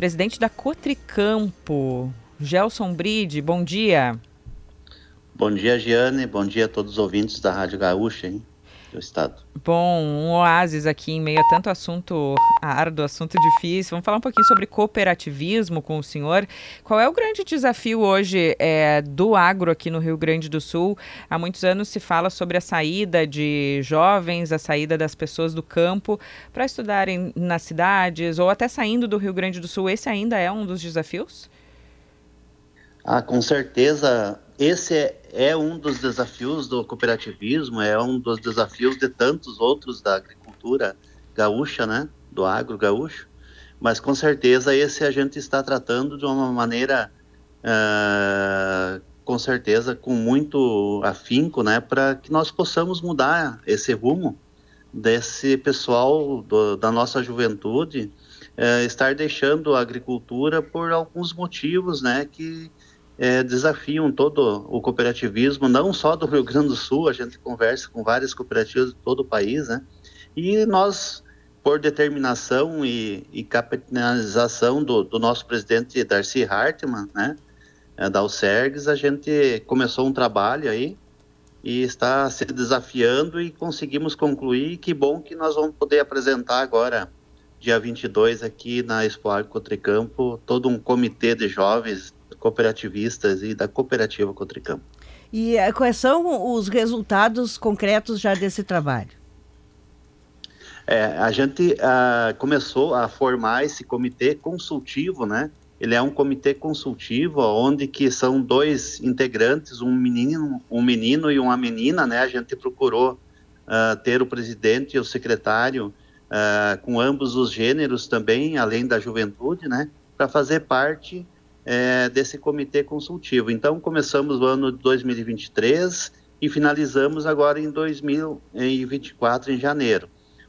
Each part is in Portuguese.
presidente da Cotricampo. Gelson Bride, bom dia. Bom dia, Giane. Bom dia a todos os ouvintes da Rádio Gaúcha. Hein? Do Estado. Bom, um oásis aqui em meio a tanto assunto árduo, assunto difícil. Vamos falar um pouquinho sobre cooperativismo com o senhor. Qual é o grande desafio hoje é, do agro aqui no Rio Grande do Sul? Há muitos anos se fala sobre a saída de jovens, a saída das pessoas do campo para estudarem nas cidades ou até saindo do Rio Grande do Sul. Esse ainda é um dos desafios? Ah, com certeza esse é, é, um dos desafios do cooperativismo, é um dos desafios de tantos outros da agricultura gaúcha, né? Do agro gaúcho. Mas com certeza esse a gente está tratando de uma maneira, uh, com certeza, com muito afinco, né? Para que nós possamos mudar esse rumo desse pessoal do, da nossa juventude uh, estar deixando a agricultura por alguns motivos, né? Que é, desafiam todo o cooperativismo, não só do Rio Grande do Sul, a gente conversa com várias cooperativas de todo o país, né? E nós, por determinação e, e capitalização do, do, nosso presidente Darcy Hartmann, né, é, da Alcergues, a gente começou um trabalho aí e está se desafiando e conseguimos concluir. Que bom que nós vamos poder apresentar agora, dia 22, aqui na Expo Agro Cotricampo, todo um comitê de jovens cooperativistas e da cooperativa Cotricampo. E eh, quais são os resultados concretos já desse trabalho? É, a gente uh, começou a formar esse comitê consultivo, né? Ele é um comitê consultivo, onde que são dois integrantes, um menino, um menino e uma menina, né? A gente procurou uh, ter o presidente e o secretário uh, com ambos os gêneros também, além da juventude, né? Para fazer parte é, desse comitê consultivo. Então, começamos o ano de 2023 e finalizamos agora em 2024, em janeiro.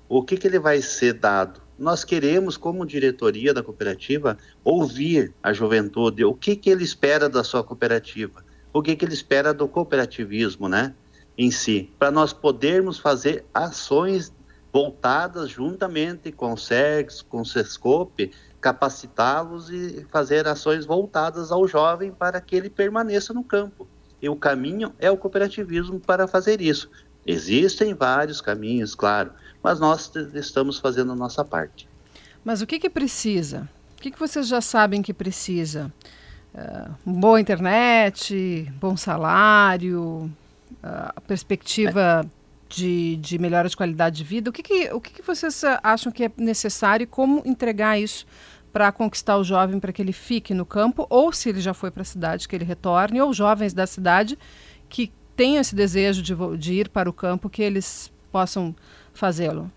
O que, que ele vai ser dado? Nós queremos, como diretoria da cooperativa, ouvir a juventude, o que, que ele espera da sua cooperativa, o que, que ele espera do cooperativismo, né, em si, para nós podermos fazer ações voltadas juntamente com o SERGS, com o SESCOP, capacitá-los e fazer ações voltadas ao jovem para que ele permaneça no campo. E o caminho é o cooperativismo para fazer isso. Existem vários caminhos, claro, mas nós estamos fazendo a nossa parte. Mas o que, que precisa? O que, que vocês já sabem que precisa? Uh, boa internet, bom salário, uh, perspectiva é de, de melhora de qualidade de vida. O que, que, o que, que vocês acham que é necessário e como entregar isso para conquistar o jovem para que ele fique no campo, ou se ele já foi para a cidade, que ele retorne, ou jovens da cidade que tenham esse desejo de, de ir para o campo, que eles possam fazê-lo?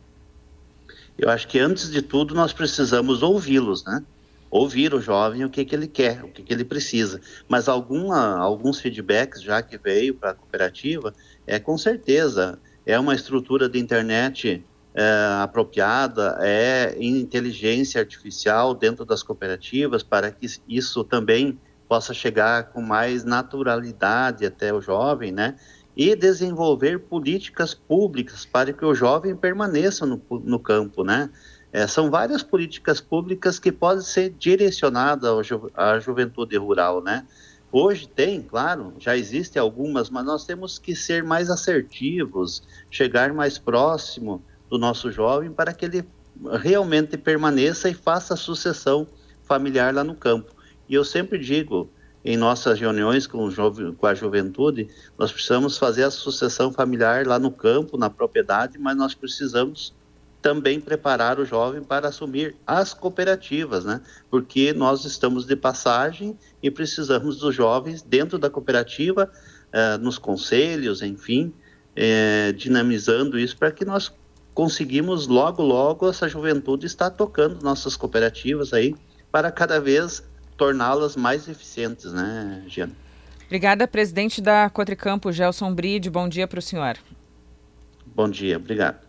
Eu acho que antes de tudo nós precisamos ouvi-los, né? Ouvir o jovem o que, que ele quer, o que, que ele precisa. Mas alguma, alguns feedbacks já que veio para a cooperativa, é com certeza é uma estrutura de internet é, apropriada, é inteligência artificial dentro das cooperativas para que isso também possa chegar com mais naturalidade até o jovem, né? E desenvolver políticas públicas para que o jovem permaneça no, no campo, né? É, são várias políticas públicas que podem ser direcionadas à juventude rural, né? Hoje tem, claro, já existem algumas, mas nós temos que ser mais assertivos, chegar mais próximo do nosso jovem para que ele realmente permaneça e faça a sucessão familiar lá no campo. E eu sempre digo, em nossas reuniões com, com, a juventude, nós precisamos fazer a sucessão familiar lá no campo, na propriedade, mas nós precisamos também preparar o jovem para assumir as cooperativas, né? Porque nós estamos de passagem e precisamos dos jovens dentro da cooperativa, eh, nos conselhos, enfim, eh, dinamizando isso para que nós conseguimos logo, logo essa juventude estar tocando nossas cooperativas aí para cada vez torná-las mais eficientes, né, Giana? Obrigada, presidente da Cotricampo, Gelson Bride. Bom dia para o senhor. Bom dia, obrigado.